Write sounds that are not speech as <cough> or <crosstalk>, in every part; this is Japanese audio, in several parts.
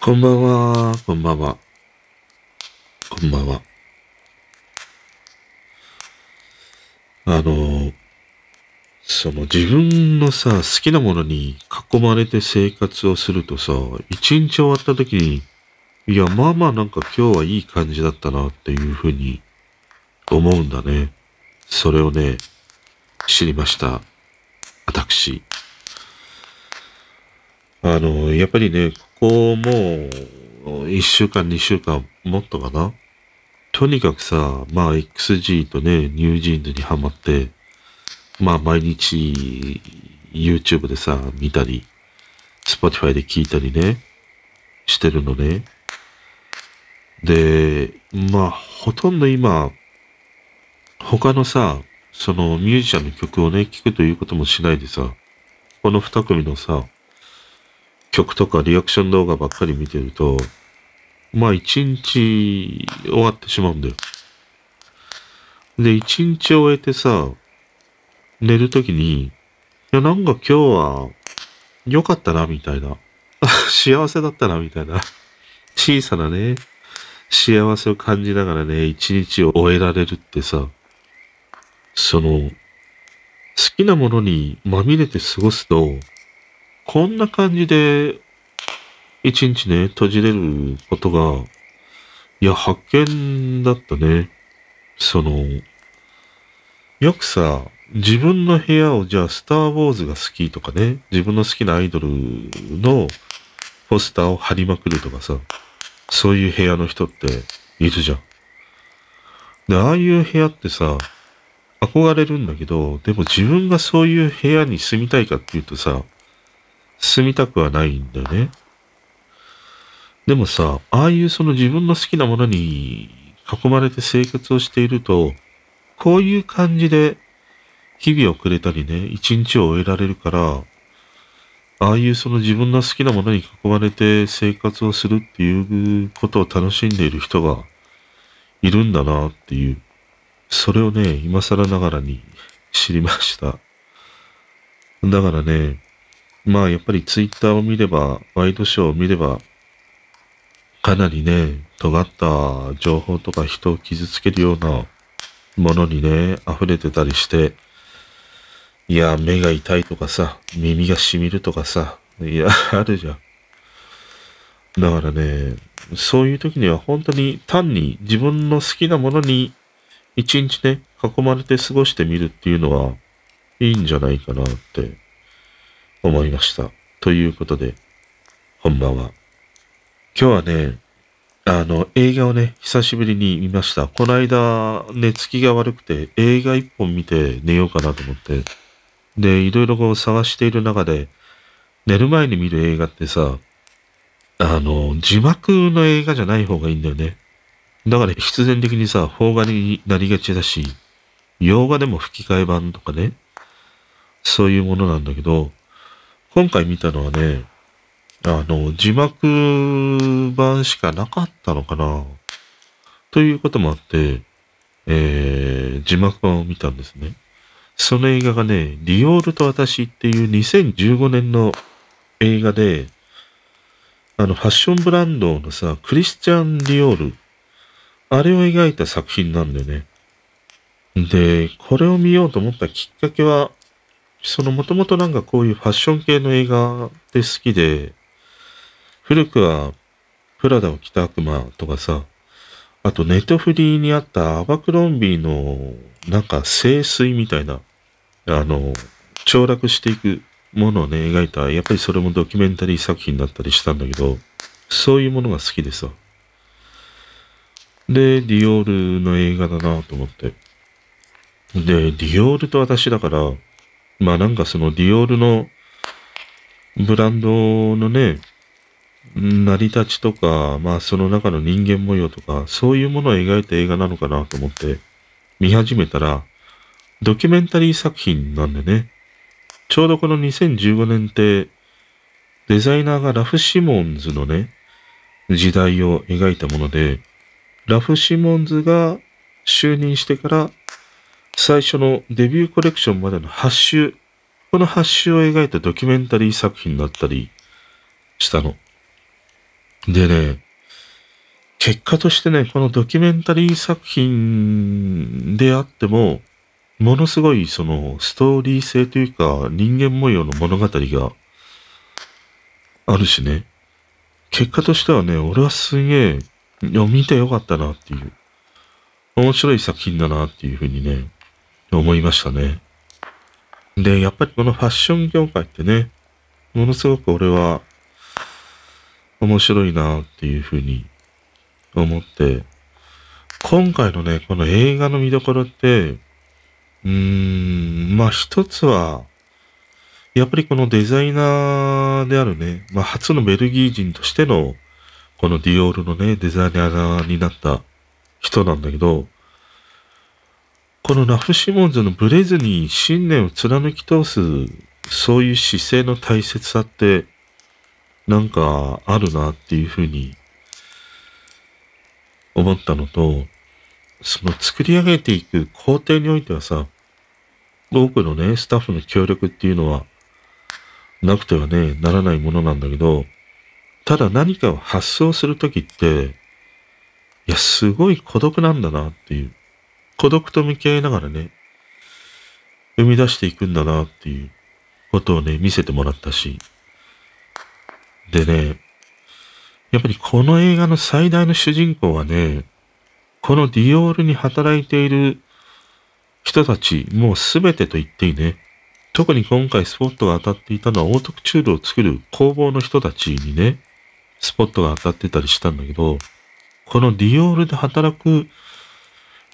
こんばんは、こんばんは。こんばんは。あの、その自分のさ、好きなものに囲まれて生活をするとさ、一日終わった時に、いや、まあまあなんか今日はいい感じだったなっていうふうに思うんだね。それをね、知りました。私。あの、やっぱりね、ここもう、一週間、二週間、もっとかな？とにかくさ、まあ、XG とね、ニュージーンズにハマって、まあ、毎日、YouTube でさ、見たり、Spotify で聞いたりね、してるのね。で、まあ、ほとんど今、他のさ、そのミュージシャンの曲をね、聴くということもしないでさ、この二組のさ、曲とかリアクション動画ばっかり見てると、まあ一日終わってしまうんだよ。で、一日終えてさ、寝るときに、いや、なんか今日は良かったな、みたいな。<laughs> 幸せだったな、みたいな。小さなね、幸せを感じながらね、一日を終えられるってさ、その、好きなものにまみれて過ごすと、こんな感じで、一日ね、閉じれることが、いや、発見だったね。その、よくさ、自分の部屋をじゃあ、スター・ウォーズが好きとかね、自分の好きなアイドルのポスターを貼りまくるとかさ、そういう部屋の人っているじゃん。で、ああいう部屋ってさ、憧れるんだけど、でも自分がそういう部屋に住みたいかっていうとさ、住みたくはないんだよね。でもさ、ああいうその自分の好きなものに囲まれて生活をしていると、こういう感じで日々をくれたりね、一日を終えられるから、ああいうその自分の好きなものに囲まれて生活をするっていうことを楽しんでいる人がいるんだなっていう、それをね、今更ながらに知りました。だからね、まあやっぱりツイッターを見れば、ワイドショーを見れば、かなりね、尖った情報とか人を傷つけるようなものにね、溢れてたりして、いや、目が痛いとかさ、耳がしみるとかさ、いや、<laughs> あるじゃん。だからね、そういう時には本当に単に自分の好きなものに一日ね、囲まれて過ごしてみるっていうのはいいんじゃないかなって思いました。ということで、こんばんは。今日はね、あの、映画をね、久しぶりに見ました。この間、寝つきが悪くて、映画一本見て寝ようかなと思って。で、いろいろこう探している中で、寝る前に見る映画ってさ、あの、字幕の映画じゃない方がいいんだよね。だから必然的にさ、邦画になりがちだし、洋画でも吹き替え版とかね、そういうものなんだけど、今回見たのはね、あの、字幕版しかなかったのかな？ということもあって、えー、字幕版を見たんですね。その映画がね、ディオールと私っていう2015年の映画で、あの、ファッションブランドのさ、クリスチャン・ディオール、あれを描いた作品なんだよね。で、これを見ようと思ったきっかけは、そのもともとなんかこういうファッション系の映画って好きで、古くはプラダを着た悪魔とかさ、あとネットフリーにあったアバクロンビーのなんか清水みたいな、あの、凋落していくものをね、描いた、やっぱりそれもドキュメンタリー作品だったりしたんだけど、そういうものが好きでさ。で、ディオールの映画だなと思って。で、ディオールと私だから、まあなんかそのディオールのブランドのね、成り立ちとか、まあその中の人間模様とか、そういうものを描いた映画なのかなと思って見始めたら、ドキュメンタリー作品なんでね、ちょうどこの2015年って、デザイナーがラフ・シモンズのね、時代を描いたもので、ラフ・シモンズが就任してから、最初のデビューコレクションまでの8周、この8周を描いたドキュメンタリー作品だったりしたの。でね、結果としてね、このドキュメンタリー作品であっても、ものすごいそのストーリー性というか人間模様の物語があるしね。結果としてはね、俺はすげえ、見てよかったなっていう、面白い作品だなっていうふうにね、思いましたね。で、やっぱりこのファッション業界ってね、ものすごく俺は面白いなっていうふうに思って、今回のね、この映画の見どころって、うーん、まあ一つは、やっぱりこのデザイナーであるね、まあ初のベルギー人としての、このディオールのね、デザイナーになった人なんだけど、このラフ・シモンズのブレずに信念を貫き通す、そういう姿勢の大切さって、なんかあるなっていうふうに思ったのと、その作り上げていく工程においてはさ、多くのね、スタッフの協力っていうのは、なくてはね、ならないものなんだけど、ただ何かを発想するときって、いや、すごい孤独なんだなっていう。孤独と向き合いながらね、生み出していくんだなっていうことをね、見せてもらったし。でね、やっぱりこの映画の最大の主人公はね、このディオールに働いている人たち、もうすべてと言っていいね。特に今回スポットが当たっていたのはオートクチュールを作る工房の人たちにね、スポットが当たってたりしたんだけど、このディオールで働く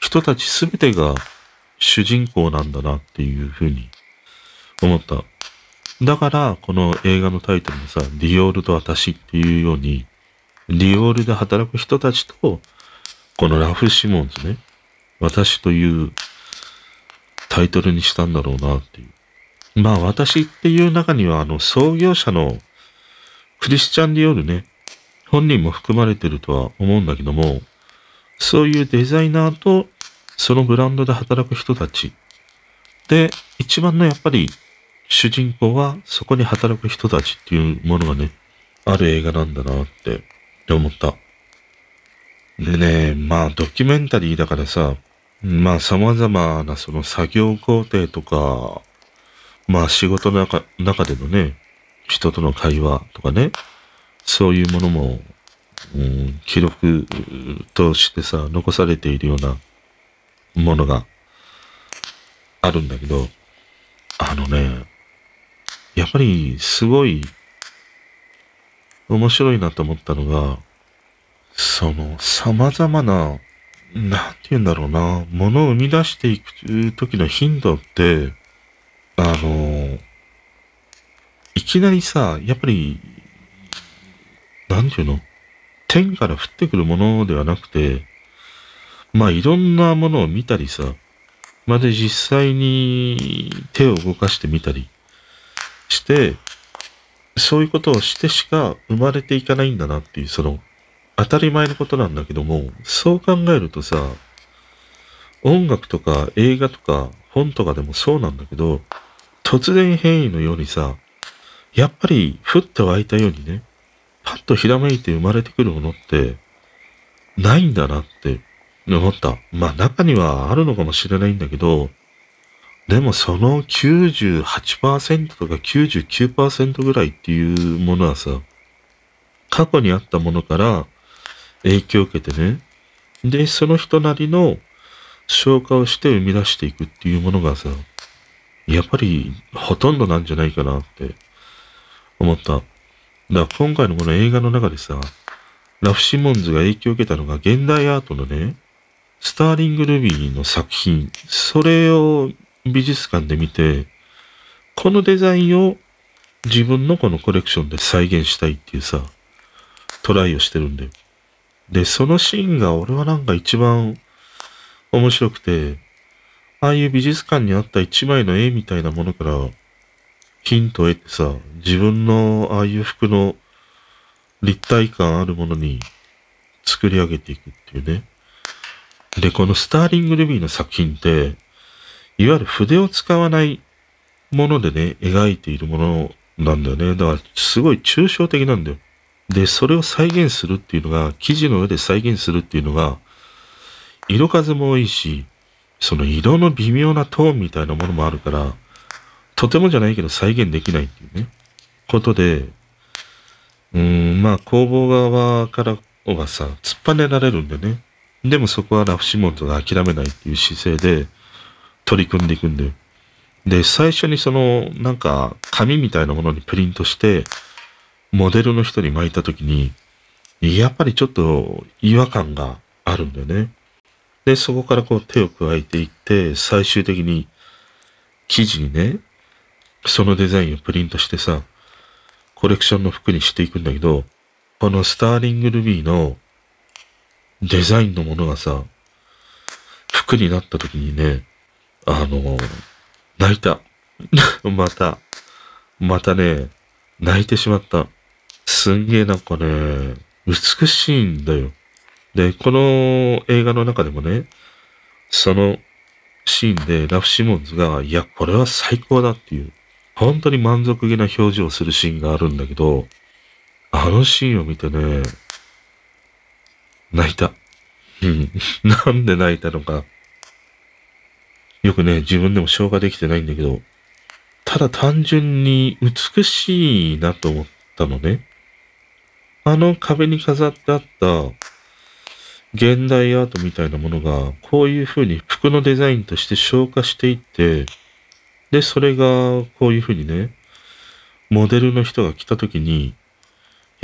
人たちすべてが主人公なんだなっていうふうに思った。だから、この映画のタイトルもさ、ディオールと私っていうように、ディオールで働く人たちと、このラフ・シモンズね、私というタイトルにしたんだろうなっていう。まあ私っていう中にはあの創業者のクリスチャン・ディオールね、本人も含まれてるとは思うんだけども、そういうデザイナーとそのブランドで働く人たち。で、一番のやっぱり主人公はそこに働く人たちっていうものがね、ある映画なんだなってって思った。でね、まあドキュメンタリーだからさ、まあ様々なその作業工程とか、まあ仕事の中中でのね、人との会話とかね、そういうものも、うん、記録としてさ、残されているようなものがあるんだけど、あのね、やっぱりすごい面白いなと思ったのが、その様々な、なんて言うんだろうな、ものを生み出していく時の頻度って、あの、いきなりさ、やっぱり、なんて言うの天から降ってくるものではなくて、まあいろんなものを見たりさ、まあで実際に手を動かしてみたりして、そういうことをしてしか生まれていかないんだなっていう、その、当たり前のことなんだけども、そう考えるとさ、音楽とか映画とか本とかでもそうなんだけど、突然変異のようにさ、やっぱり降って湧いたようにね、パッとひらめいて生まれてくるものって、ないんだなって思った。まあ中にはあるのかもしれないんだけど、でもその98%とか99%ぐらいっていうものはさ、過去にあったものから影響を受けてね、で、その人なりの消化をして生み出していくっていうものがさ、やっぱりほとんどなんじゃないかなって思った。だから今回のこの映画の中でさ、ラフ・シモンズが影響を受けたのが現代アートのね、スターリング・ルビーの作品、それを美術館で見て、このデザインを自分のこのコレクションで再現したいっていうさ、トライをしてるんで。で、そのシーンが俺はなんか一番面白くて、ああいう美術館にあった一枚の絵みたいなものからヒントを得てさ、自分のああいう服の立体感あるものに作り上げていくっていうね。で、このスターリング・ルビーの作品って、いわゆる筆を使わないものでね、描いているものなんだよね。だから、すごい抽象的なんだよ。で、それを再現するっていうのが、生地の上で再現するっていうのが、色数も多いし、その色の微妙なトーンみたいなものもあるから、とてもじゃないけど再現できないっていうね、ことで、うん、まあ工房側からはさ、突っぱねられるんでね。でもそこはラフシモンズが諦めないっていう姿勢で取り組んでいくんで。で、最初にその、なんか、紙みたいなものにプリントして、モデルの人に巻いたときに、やっぱりちょっと違和感があるんだよね。で、そこからこう手を加えていって、最終的に生地にね、そのデザインをプリントしてさ、コレクションの服にしていくんだけど、このスターリングルビーのデザインのものがさ、服になった時にね、あの、泣いた。<laughs> また、またね、泣いてしまった。すんげえなんかね、美しいんだよ。で、この映画の中でもね、そのシーンでラフ・シモンズが、いや、これは最高だっていう、本当に満足げな表情をするシーンがあるんだけど、あのシーンを見てね、泣いた。うん。<laughs> なんで泣いたのか。よくね、自分でも消化できてないんだけど、ただ単純に美しいなと思ったのね。あの壁に飾ってあった現代アートみたいなものが、こういう風に服のデザインとして消化していって、で、それがこういう風にね、モデルの人が来た時に、い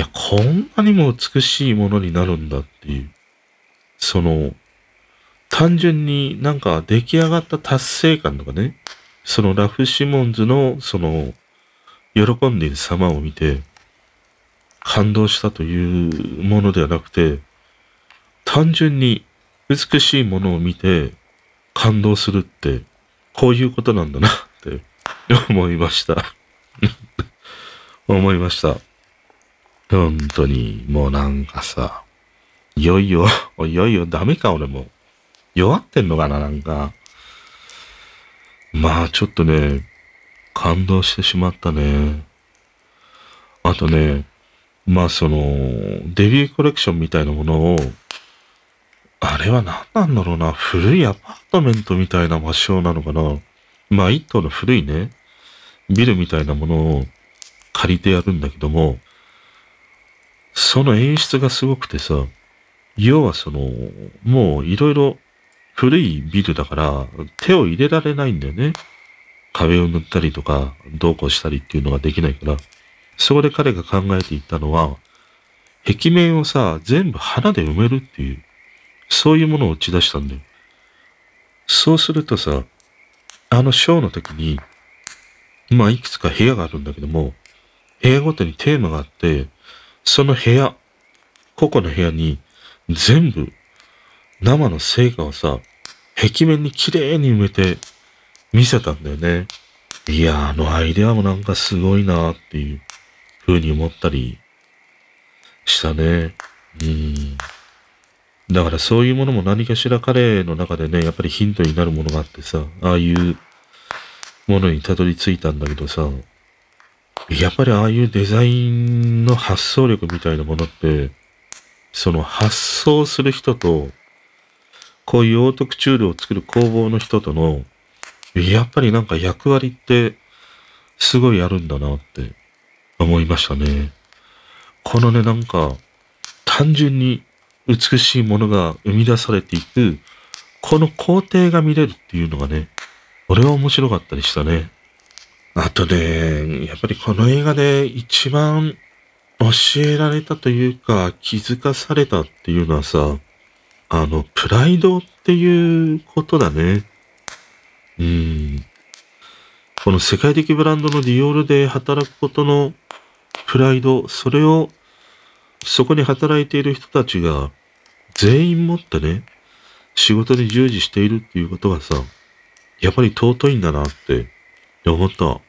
や、こんなにも美しいものになるんだっていう、その、単純になんか出来上がった達成感とかね、そのラフ・シモンズのその、喜んでいる様を見て、感動したというものではなくて、単純に美しいものを見て感動するって、こういうことなんだなって思いました。<laughs> 思いました。本当に、もうなんかさ、いよいよ、<laughs> いよいよダメか俺も。弱ってんのかななんか。まあちょっとね、感動してしまったね。あとね、まあその、デビューコレクションみたいなものをあれは何なんだろうな。古いアパートメントみたいな場所なのかな。まあ一棟の古いね、ビルみたいなものを借りてやるんだけども、その演出がすごくてさ、要はその、もういろいろ古いビルだから手を入れられないんだよね。壁を塗ったりとか、どうこうしたりっていうのができないから。そこで彼が考えていったのは、壁面をさ、全部花で埋めるっていう。そういうものを打ち出したんだよ。そうするとさ、あのショーの時に、まあいくつか部屋があるんだけども、部屋ごとにテーマがあって、その部屋、個々の部屋に全部生の成果をさ、壁面に綺麗に埋めて見せたんだよね。いや、あのアイデアもなんかすごいなーっていう風に思ったりしたね。うん。だからそういうものも何かしら彼の中でね、やっぱりヒントになるものがあってさ、ああいうものにたどり着いたんだけどさ、やっぱりああいうデザインの発想力みたいなものって、その発想する人と、こういうオートクチュールを作る工房の人との、やっぱりなんか役割ってすごいあるんだなって思いましたね。このね、なんか単純に美しいものが生み出されていく、この工程が見れるっていうのがね、俺は面白かったりしたね。あとね、やっぱりこの映画で一番教えられたというか気づかされたっていうのはさ、あの、プライドっていうことだね。うん。この世界的ブランドのディオールで働くことのプライド、それをそこに働いている人たちが全員持ってね、仕事に従事しているっていうことがさ、やっぱり尊いんだなって思った。だか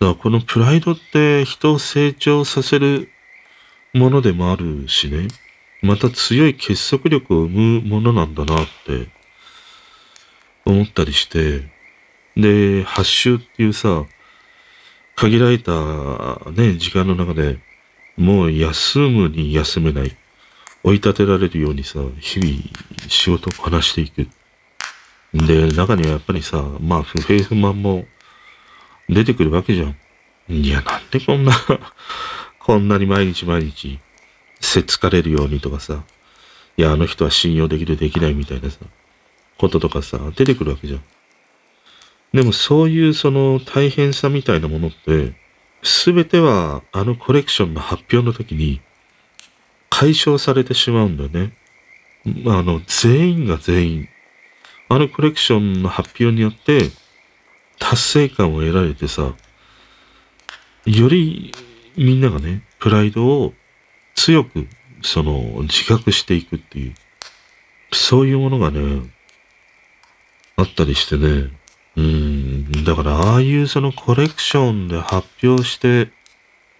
らこのプライドって人を成長させるものでもあるしね、また強い結束力を生むものなんだなって思ったりして、で、発周っていうさ、限られたね、時間の中でもう休むに休めない。追い立てられるようにさ、日々仕事をこなしていく。で、中にはやっぱりさ、まあ不平不満も出てくるわけじゃん。いや、なんでこんな <laughs> こんなに毎日毎日、せっつかれるようにとかさ、いや、あの人は信用できる、できないみたいなさ、こととかさ、出てくるわけじゃん。でもそういうその大変さみたいなものって、すべてはあのコレクションの発表の時に解消されてしまうんだよね。ま、あの、全員が全員、あのコレクションの発表によって達成感を得られてさ、よりみんながね、プライドを強く、その、自覚していくっていう、そういうものがね、あったりしてね、うん、だからああいうそのコレクションで発表して、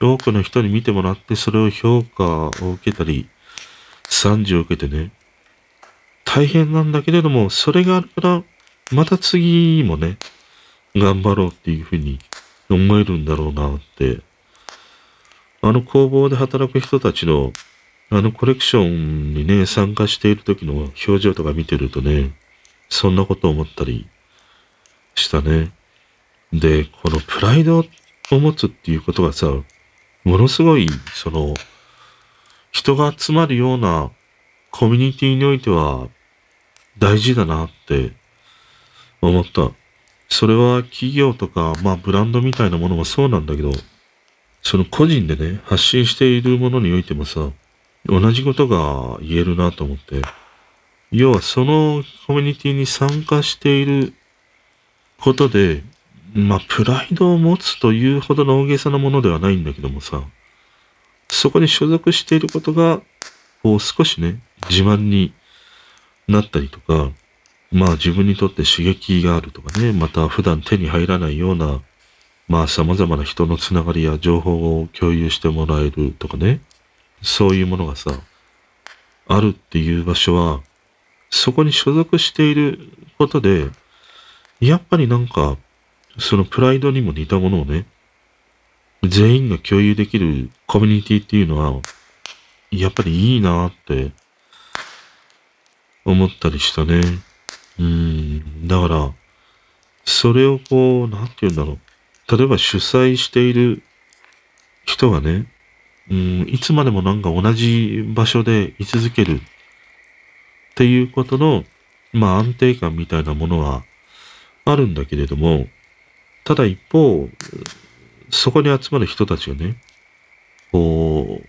多くの人に見てもらって、それを評価を受けたり、賛辞を受けてね、大変なんだけれども、それがあるから、また次もね、頑張ろうっていうふうに思えるんだろうなって、あの工房で働く人たちの、あのコレクションにね、参加している時の表情とか見てるとね、そんなこと思ったりしたね。で、このプライドを持つっていうことがさ、ものすごい、その、人が集まるようなコミュニティにおいては大事だなって思った。それは企業とか、まあブランドみたいなものもそうなんだけど、その個人でね、発信しているものにおいてもさ、同じことが言えるなと思って。要はそのコミュニティに参加していることで、まあ、プライドを持つというほどの大げさなものではないんだけどもさ、そこに所属していることが、こう少しね、自慢になったりとか、まあ自分にとって刺激があるとかね、また普段手に入らないような、まあ様々な人のつながりや情報を共有してもらえるとかね、そういうものがさ、あるっていう場所は、そこに所属していることで、やっぱりなんか、そのプライドにも似たものをね、全員が共有できるコミュニティっていうのは、やっぱりいいなって思ったりしたね。うん。だから、それをこう、なんて言うんだろう。例えば主催している人がね、うん、いつまでもなんか同じ場所で居続けるっていうことの、まあ安定感みたいなものはあるんだけれども、ただ一方、そこに集まる人たちがね、こう、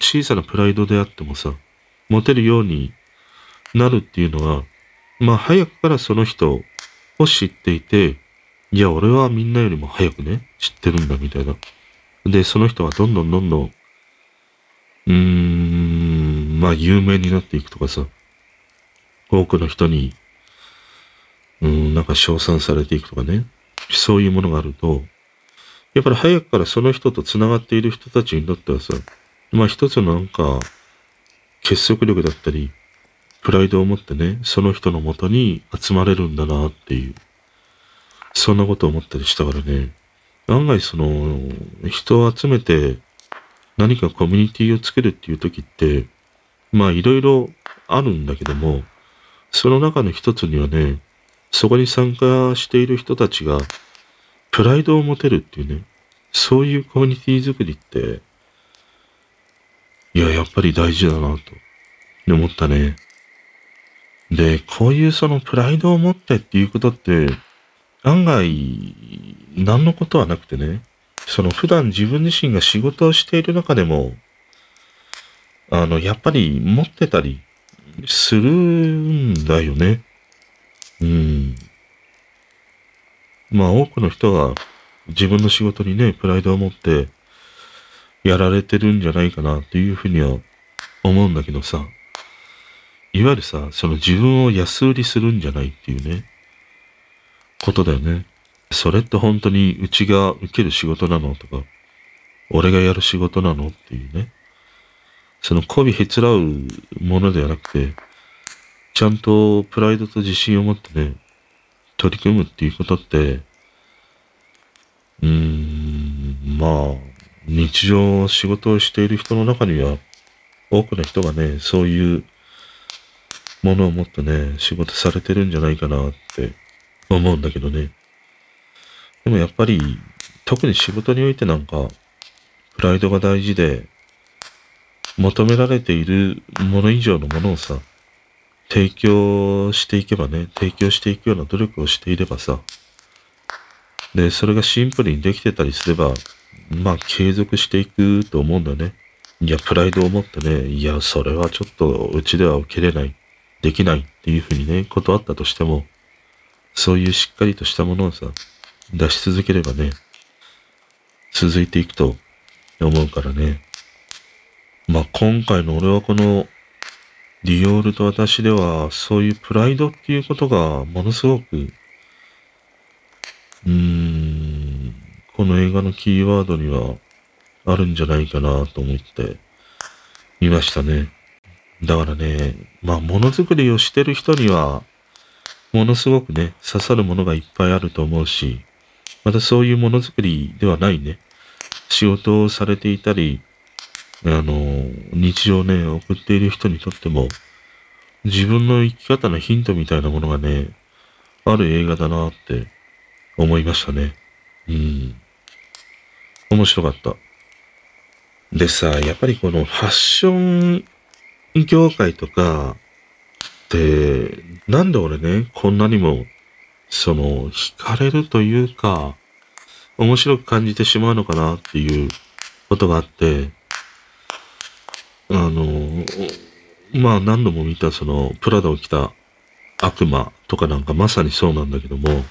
小さなプライドであってもさ、持てるようになるっていうのは、まあ早くからその人を知っていて、いや、俺はみんなよりも早くね、知ってるんだみたいな。で、その人はどんどんどんどん、うーん、まあ有名になっていくとかさ、多くの人にうん、なんか称賛されていくとかね。そういうものがあると、やっぱり早くからその人と繋がっている人たちにとってはさ、まあ一つのなんか、結束力だったり、プライドを持ってね、その人のもとに集まれるんだなっていう、そんなことを思ったりしたからね、案外その、人を集めて何かコミュニティを作るっていう時って、まあいろいろあるんだけども、その中の一つにはね、そこに参加している人たちが、プライドを持てるっていうね、そういうコミュニティ作りって、いや、やっぱり大事だなと、思ったね。で、こういうそのプライドを持ってっていうことって、案外、何のことはなくてね、その普段自分自身が仕事をしている中でも、あの、やっぱり持ってたりするんだよね。うん。まあ多くの人が自分の仕事にね、プライドを持ってやられてるんじゃないかなっていうふうには思うんだけどさ、いわゆるさ、その自分を安売りするんじゃないっていうね、ことだよね。それって本当にうちが受ける仕事なの？とか、俺がやる仕事なの？っていうね。その媚びへつらうものではなくて、ちゃんとプライドと自信を持ってね、取り組むっていうことって、うーん、まあ、日常仕事をしている人の中には、多くの人がね、そういうものを持ってね、仕事されてるんじゃないかなって思うんだけどね。でもやっぱり、特に仕事においてなんか、プライドが大事で、求められているもの以上のものをさ、提供していけばね、提供していくような努力をしていればさ、で、それがシンプルにできてたりすれば、まあ継続していくと思うんだよね。いや、プライドを持ってね、いや、それはちょっとうちでは受けれない、できないっていうふうにね、断ったとしても、そういうしっかりとしたものをさ、出し続ければね、続いていくと思うからね。まあ今回の俺はこのディオールと私ではそういうプライドっていうことがものすごく、うーん、この映画のキーワードにはあるんじゃないかなと思っていましたね。だからね、まあものづくりをしてる人にはものすごくね、刺さるものがいっぱいあると思うし、またそういうものづくりではないね、仕事をされていたり、あの、日常ね、送っている人にとっても、自分の生き方のヒントみたいなものがね、ある映画だなって思いましたね。うん。面白かった。でさ、やっぱりこのファッション業界とかって、なんで俺ね、こんなにも、その、惹かれるというか、面白く感じてしまうのかなっていうことがあって、あの、まあ何度も見たその、プラダを着た悪魔とかなんかまさにそうなんだけども、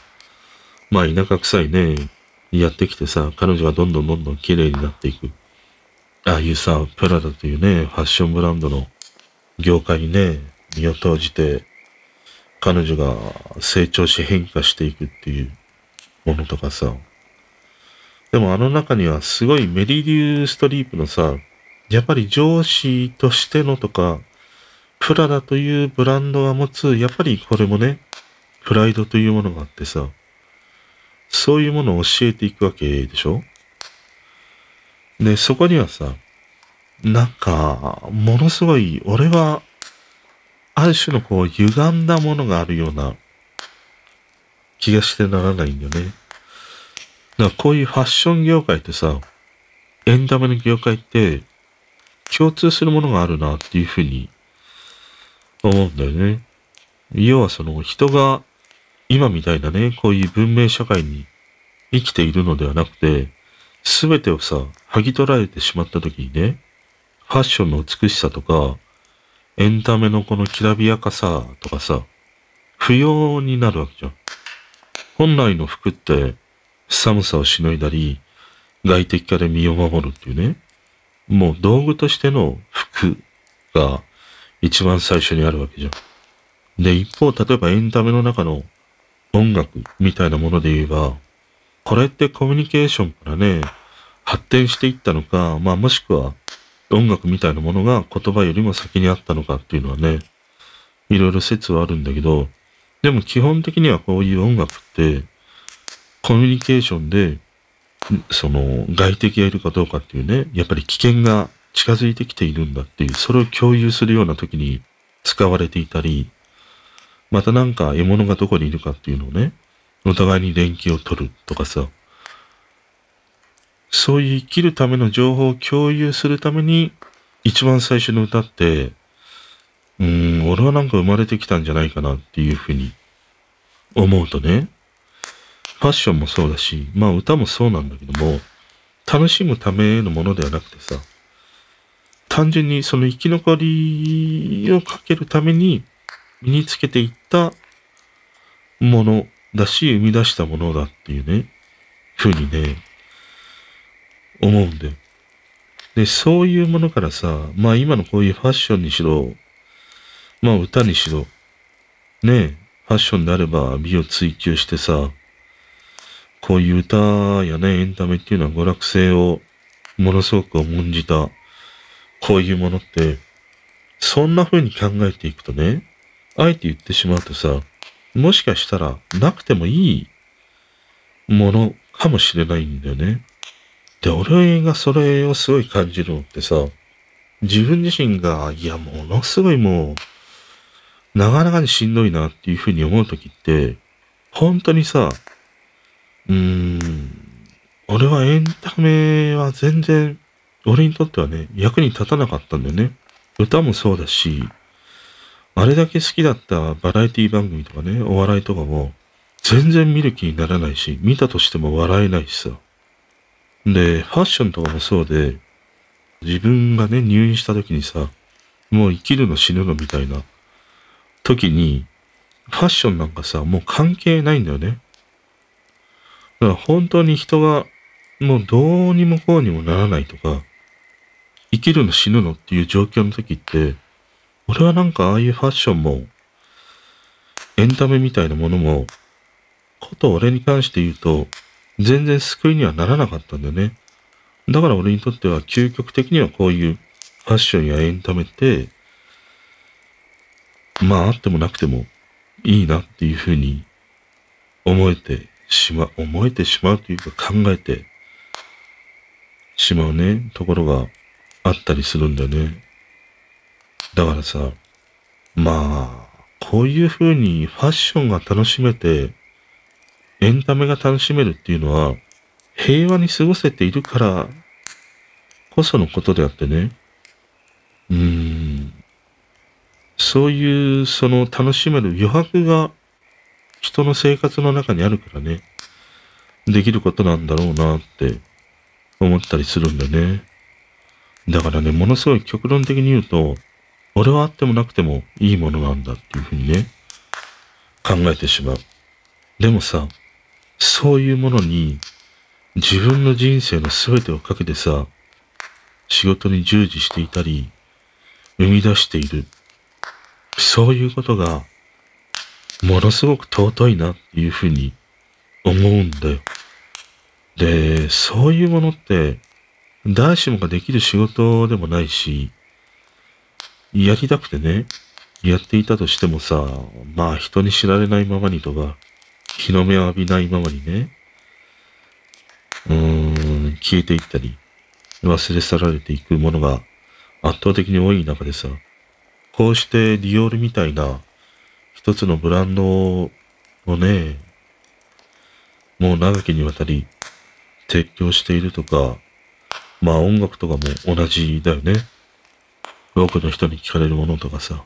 まあ田舎臭いね、やってきてさ、彼女がどんどんどんどん綺麗になっていく。ああいうさ、プラダというね、ファッションブランドの業界にね、身を投じて、彼女が成長し変化していくっていうものとかさ。でもあの中にはすごいメリリュー・ストリープのさ、やっぱり上司としてのとか、プラダというブランドが持つ、やっぱりこれもね、プライドというものがあってさ、そういうものを教えていくわけでしょ？で、そこにはさ、なんか、ものすごい、俺は、ある種のこう、歪んだものがあるような気がしてならないんだよね。だからこういうファッション業界ってさ、エンタメの業界って、共通するものがあるなっていうふうに思うんだよね。要はその人が今みたいなね、こういう文明社会に生きているのではなくて、すべてをさ、剥ぎ取られてしまった時にね、ファッションの美しさとか、エンタメのこのきらびやかさとかさ、不要になるわけじゃん。本来の服って寒さをしのいだり、外敵から身を守るっていうね、もう道具としての服が一番最初にあるわけじゃん。で、一方、例えばエンタメの中の音楽みたいなもので言えば、これってコミュニケーションからね、発展していったのか、まあもしくは音楽みたいなものが言葉よりも先にあったのかっていうのはね、いろいろ説はあるんだけど、でも基本的にはこういう音楽って、コミュニケーションでその外敵がいるかどうかっていうね、やっぱり危険が近づいてきているんだっていう、それを共有するような時に使われていたり、またなんか獲物がどこにいるかっていうのをね、お互いに連携を取るとかさ、そういう生きるための情報を共有するために、一番最初の歌って、うん、俺はなんか生まれてきたんじゃないかなっていうふうに思うとね、ファッションもそうだし、まあ歌もそうなんだけども、楽しむためのものではなくてさ、単純にその生き残りをかけるために身につけていったものだし、生み出したものだっていうね、ふうにね、思うんだよ。で、そういうものからさ、まあ今のこういうファッションにしろ、まあ歌にしろ、ねファッションであれば美を追求してさ、こういう歌やね、エンタメっていうのは娯楽性をものすごく重んじた、こういうものって、そんな風に考えていくとね、あえて言ってしまうとさ、もしかしたらなくてもいいものかもしれないんだよね。で、俺がそれをすごい感じるのってさ、自分自身が、いや、ものすごいもう、なかなかにしんどいなっていうふうに思うときって、本当にさ、うーん、俺はエンタメは全然、俺にとってはね、役に立たなかったんだよね。歌もそうだし、あれだけ好きだったバラエティ番組とかね、お笑いとかも、全然見る気にならないし、見たとしても笑えないしさ。で、ファッションとかもそうで、自分がね、入院した時にさ、もう生きるの死ぬのみたいな時に、ファッションなんかさ、もう関係ないんだよね。だから本当に人がもうどうにもこうにもならないとか、生きるの死ぬのっていう状況の時って、俺はなんかああいうファッションも、エンタメみたいなものも、こと俺に関して言うと、全然救いにはならなかったんだよね。だから俺にとっては究極的にはこういうファッションやエンタメって、まああってもなくてもいいなっていうふうに思えてしま、思えてしまうというか考えてしまうね、ところがあったりするんだよね。だからさ、まあ、こういう風にファッションが楽しめて、エンタメが楽しめるっていうのは、平和に過ごせているからこそのことであってね。うーん。そういう、その楽しめる余白が人の生活の中にあるからね。できることなんだろうなって思ったりするんだね。だからね、ものすごい極論的に言うと、俺はあってもなくてもいいものなんだっていうふうにね、考えてしまう。でもさ、そういうものに自分の人生の全てをかけてさ、仕事に従事していたり、生み出している。そういうことが、ものすごく尊いなっていうふうに思うんだよ。で、そういうものって、誰しもができる仕事でもないし、やりたくてね、やっていたとしてもさ、まあ人に知られないままにとか、日の目を浴びないままにね、うーん、消えていったり、忘れ去られていくものが圧倒的に多い中でさ、こうしてディオールみたいな一つのブランドをね、もう長きにわたり提供しているとか、まあ音楽とかも同じだよね。多くの人に聞かれるものとかさ。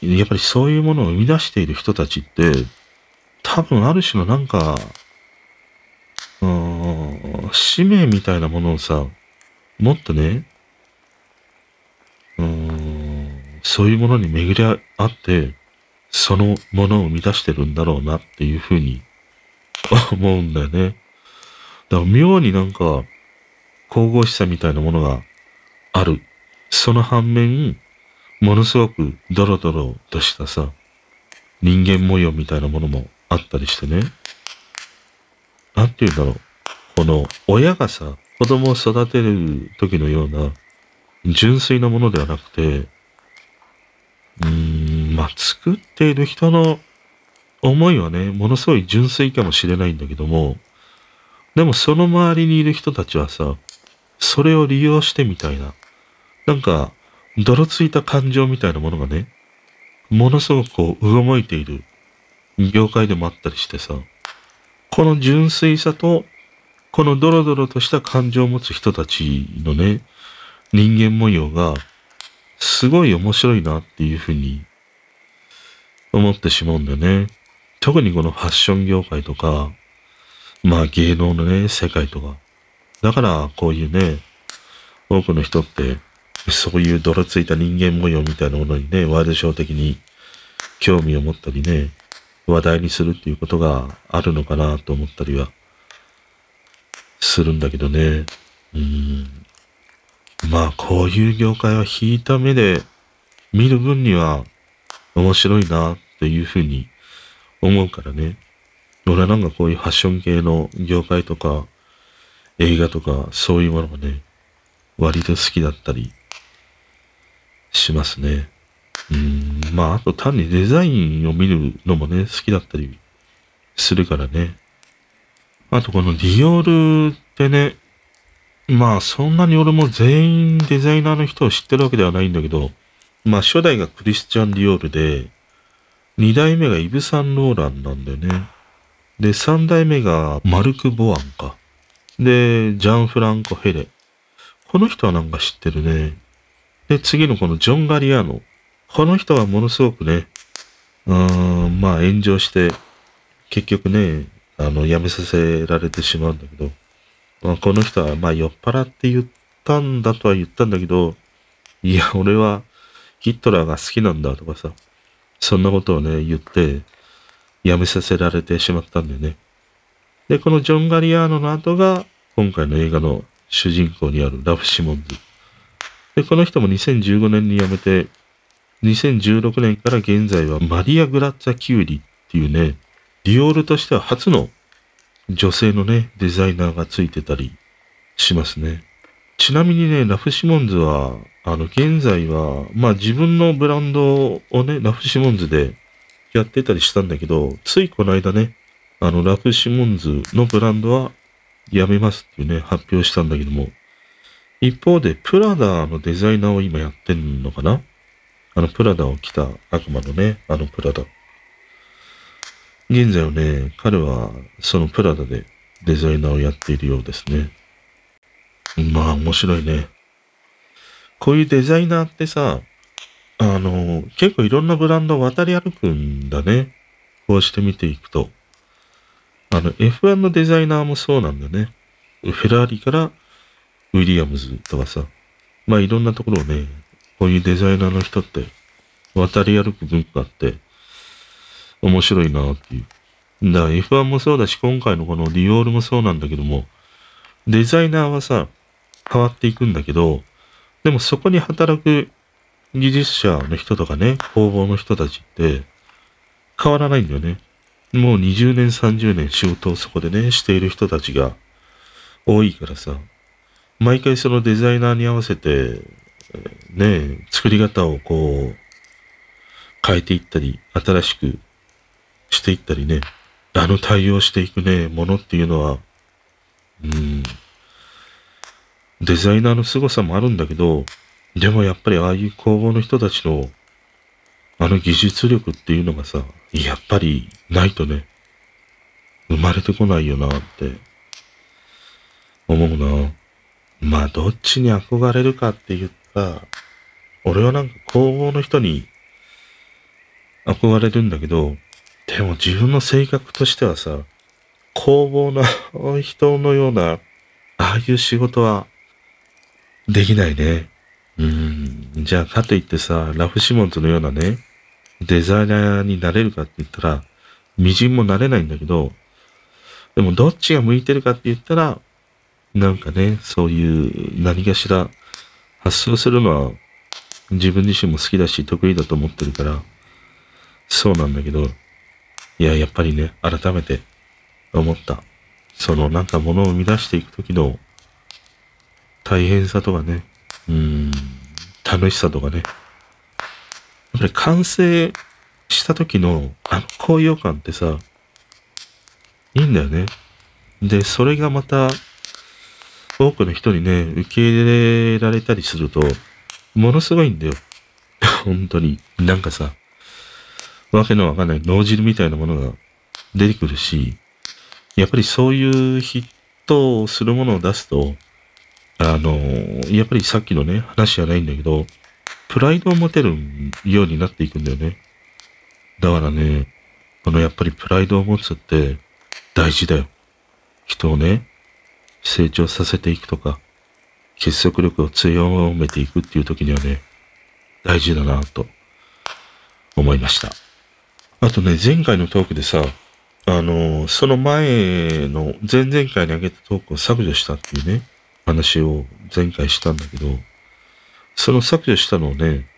やっぱりそういうものを生み出している人たちって、多分ある種のなんか、うん、使命みたいなものをさ、もっとね、うん、そういうものに巡り合って、そのものを生み出してるんだろうなっていうふうに思うんだよね。だから妙になんか、神々しさみたいなものがあるその反面、ものすごくドロドロとしたさ、人間模様みたいなものもあったりしてね。なんて言うんだろう。この親がさ、子供を育てる時のような純粋なものではなくて、うーん、まあ、作っている人の思いはね、ものすごい純粋かもしれないんだけども、でもその周りにいる人たちはさ、それを利用してみたいな、なんか、泥ついた感情みたいなものがね、ものすごくこう、動いている業界でもあったりしてさ、この純粋さと、このドロドロとした感情を持つ人たちのね、人間模様が、すごい面白いなっていうふうに思ってしまうんだよね。特にこのファッション業界とか、まあ芸能のね、世界とか。だからこういうね、多くの人ってそういう泥ついた人間模様みたいなものにね、ワイドショー的に興味を持ったりね、話題にするっていうことがあるのかなと思ったりはするんだけどね。うん。まあ、こういう業界は引いた目で見る分には面白いなっていうふうに思うからね。俺はなんかこういうファッション系の業界とか映画とかそういうものがね、割と好きだったりしますね。まあ、あと単にデザインを見るのもね、好きだったりするからね。あとこのディオールってね、まあそんなに俺も全員デザイナーの人を知ってるわけではないんだけど、まあ初代がクリスチャン・ディオールで、二代目がイブ・サンローランなんだよね。で、三代目がマルク・ボアンか。で、ジャン・フランコ・ヘレ。この人はなんか知ってるね。で、次のこのジョン・ガリアーノ。この人はものすごくね、うーん、まあ炎上して、結局ね、あの、辞めさせられてしまうんだけど、まあ、この人はまあ酔っ払って言ったんだとは言ったんだけど、いや、俺はヒットラーが好きなんだとかさ、そんなことをね、言って、辞めさせられてしまったんだよね。で、このジョン・ガリアーノの後が、今回の映画の主人公にあるラフ・シモンズ。で、この人も2015年に辞めて、2016年から現在はマリア・グラッツァ・キューリっていうね、ディオールとしては初の女性のね、デザイナーがついてたりしますね。ちなみにね、ラフ・シモンズは、あの、現在は、まあ自分のブランドをね、ラフ・シモンズでやってたりしたんだけど、ついこの間ね、あの、ラフ・シモンズのブランドはやめますっていうね、発表したんだけども、一方で、プラダのデザイナーを今やってんのかなあの、プラダを着た悪魔のね、あのプラダ。現在はね、彼はそのプラダでデザイナーをやっているようですね。まあ面白いね。こういうデザイナーってさ、あの、結構いろんなブランドを渡り歩くんだね。こうして見ていくと。あの、F1 のデザイナーもそうなんだね。フェラーリからウィリアムズとかさ。まあいろんなところをね、こういうデザイナーの人って渡り歩く文化って、面白いなっていう。だから F1 もそうだし、今回のこのディオールもそうなんだけども、デザイナーはさ、変わっていくんだけど、でもそこに働く技術者の人とかね、工房の人たちって変わらないんだよね。もう20年、30年仕事をそこでね、している人たちが多いからさ、毎回そのデザイナーに合わせて、ね、作り方をこう、変えていったり、新しくしていったりね、あの対応していくね、ものっていうのは、うん、デザイナーの凄さもあるんだけど、でもやっぱりああいう工房の人たちの、あの技術力っていうのがさ、やっぱりないとね、生まれてこないよなって思うな。まあ、どっちに憧れるかって言ったら、俺はなんか工房の人に憧れるんだけど、でも自分の性格としてはさ、工房な人のような、ああいう仕事はできないね。うん。じゃあ、かといってさ、ラフシモンズのようなね、デザイナーになれるかって言ったら、微塵もなれないんだけど、でもどっちが向いてるかって言ったら、なんかね、そういう何かしら発想するのは自分自身も好きだし得意だと思ってるから、そうなんだけど、いや、やっぱりね、改めて思った。そのなんか物を生み出していくときの大変さとかね、うん、楽しさとかね。やっぱり完成した時のあの高揚感ってさ、いいんだよね。で、それがまた多くの人にね、受け入れられたりすると、ものすごいんだよ。<laughs> 本当に。なんかさ、わけのわかんない脳汁みたいなものが出てくるし、やっぱりそういうヒットをするものを出すと、あの、やっぱりさっきのね、話じゃないんだけど、プライドを持てるようになっていくんだよね。だからね、このやっぱりプライドを持つって大事だよ。人をね、成長させていくとか、結束力を強めていくっていう時にはね、大事だなと思いました。あとね、前回のトークでさ、あの、その前の、前々回に上げたトークを削除したっていうね、話を前回したんだけど、その削除したのをね、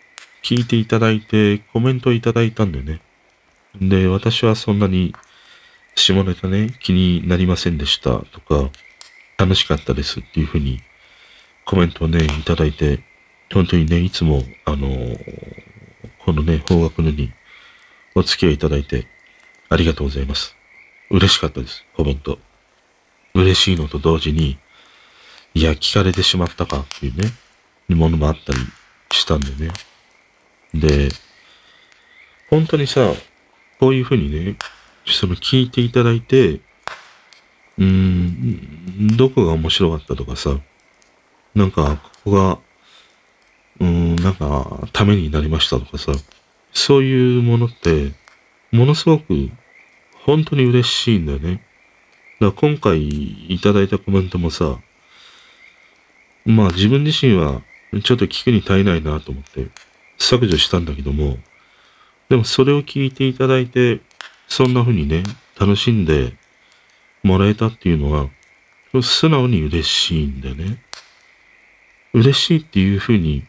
聞いていただいてコメントいただいたんだよね。で、私はそんなに下ネタね、気になりませんでしたとか、楽しかったですっていうふうにコメントをね、いただいて、本当にね、いつも、あのこのね、方角のにお付き合いいただいて、ありがとうございます。嬉しかったです、コメント。嬉しいのと同時に、いや、聞かれてしまったかっていうね、ものもあったりしたんだよね。で、本当にさ、こういうふうにね、その聞いていただいて、うん、どこが面白かったとかさ、なんか、ここが、うん、なんか、ためになりましたとかさ、そういうものって、ものすごく、本当に嬉しいんだよね。だから今回いただいたコメントもさ、まあ自分自身はちょっと聞くに耐えないなと思って削除したんだけども、でもそれを聞いていただいて、そんな風にね、楽しんでもらえたっていうのは、素直に嬉しいんだよね。嬉しいっていう風に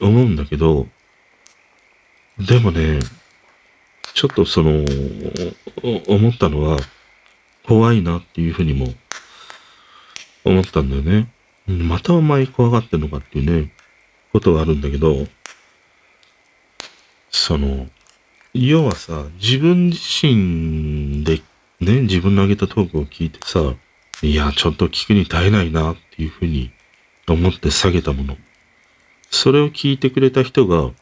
思うんだけど、でもね、ちょっとその、思ったのは、怖いなっていう風にも思ったんだよね。またお前怖がってんのかっていうね、ことがあるんだけど、その、要はさ、自分自身でね、自分の上げたトークを聞いてさ、いや、ちょっと聞くに耐えないなっていうふうに思って下げたもの。それを聞いてくれた人が、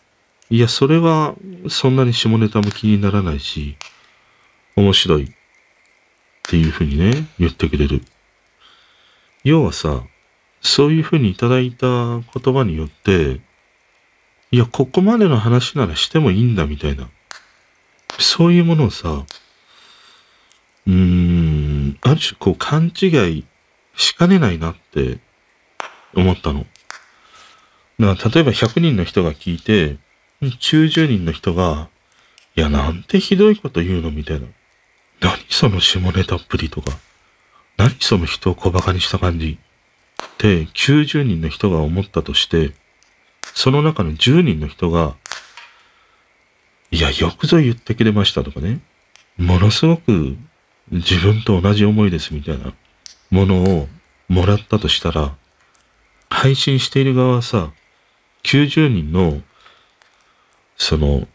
いや、それはそんなに下ネタも気にならないし、面白いっていうふうにね、言ってくれる。要はさ、そういうふうにいただいた言葉によって、いや、ここまでの話ならしてもいいんだみたいな。そういうものをさ、うーん、ある種こう勘違いしかねないなって思ったの。だから例えば100人の人が聞いて、90人の人が、いや、なんてひどいこと言うのみたいな。何その下ネタっぷりとか。何その人を小馬鹿にした感じ。って90人の人が思ったとして、その中の10人の人が、いや、よくぞ言ってくれましたとかね。ものすごく自分と同じ思いですみたいなものをもらったとしたら、配信している側はさ、90人の、その、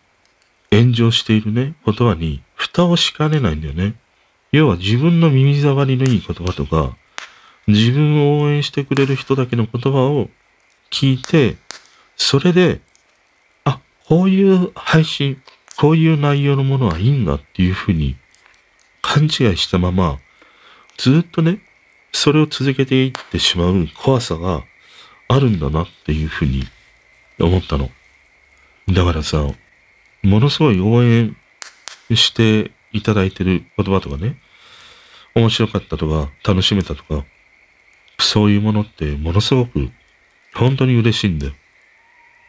炎上しているね、言葉に蓋をしかねないんだよね。要は自分の耳障りのいい言葉とか、自分を応援してくれる人だけの言葉を聞いて、それで、あ、こういう配信、こういう内容のものはいいんだっていうふうに勘違いしたまま、ずっとね、それを続けていってしまう怖さがあるんだなっていうふうに思ったの。だからさ、ものすごい応援していただいてる言葉とかね、面白かったとか、楽しめたとか、そういうものってものすごく本当に嬉しいんだよ。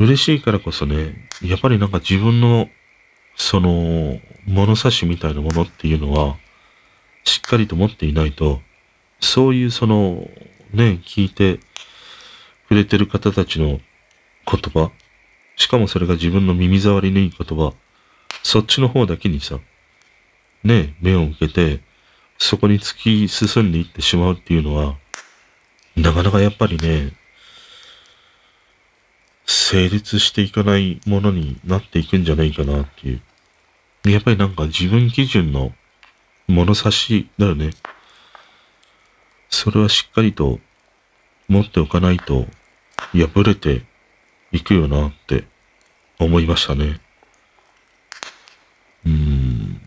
嬉しいからこそね、やっぱりなんか自分のその物差しみたいなものっていうのはしっかりと持っていないと、そういうそのね、聞いてくれてる方たちの言葉、しかもそれが自分の耳障りのいい言葉、そっちの方だけにさ、ね、目を向けて、そこに突き進んでいってしまうっていうのは、なかなかやっぱりね、成立していかないものになっていくんじゃないかなっていう。やっぱりなんか自分基準の物差しだよね。それはしっかりと持っておかないと破れていくよなって思いましたね。うん。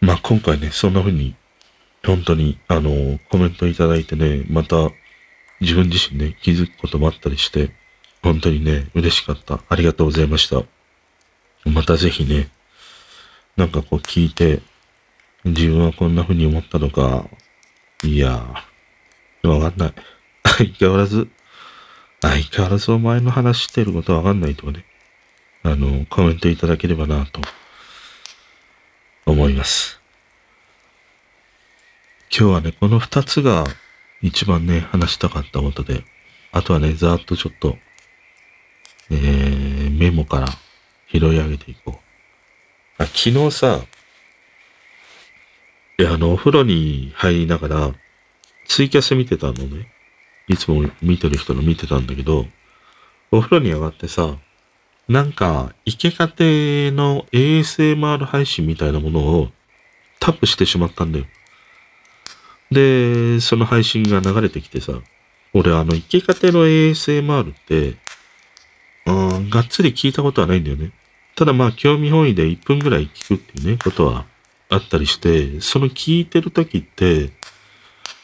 まあ今回ね、そんな風に本当に、あの、コメントいただいてね、また自分自身ね、気づくこともあったりして、本当にね、嬉しかった。ありがとうございました。またぜひね、なんかこう聞いて、自分はこんな風に思ったのか、いや、わかんない。<laughs> 相変わらず、相変わらずお前の話してることわかんないとかね、あの、コメントいただければなと、思います。今日はね、この二つが一番ね、話したかったことで、あとはね、ざーっとちょっと、えー、メモから拾い上げていこう。あ、昨日さ、いや、あの、お風呂に入りながら、ツイキャス見てたのね。いつも見てる人の見てたんだけど、お風呂に上がってさ、なんか、イケカテの ASMR 配信みたいなものをタップしてしまったんだよ。で、その配信が流れてきてさ、俺あの、生き方の ASMR って、うん、がっつり聞いたことはないんだよね。ただまあ、興味本位で1分ぐらい聞くっていうね、ことはあったりして、その聞いてる時って、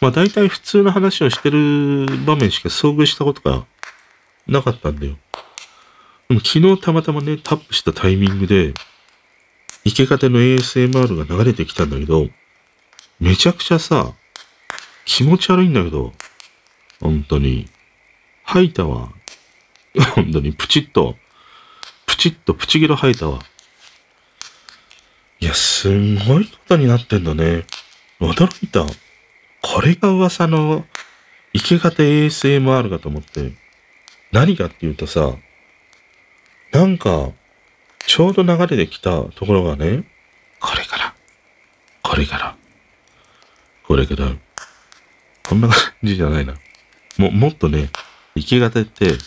まあ大体普通の話をしてる場面しか遭遇したことがなかったんだよ。でも昨日たまたまね、タップしたタイミングで、生け方の ASMR が流れてきたんだけど、めちゃくちゃさ、気持ち悪いんだけど、本当に。吐いたわ。本当にプチッと、プチッとプチギロ吐いたわ。いや、すんごいことになってんだね。驚いた。これが噂の生け方 ASMR かと思って。何かっていうとさ、なんか、ちょうど流れてきたところがね、これから、これから、これから、こんな感じじゃないな。も、もっとね、生き方って、イ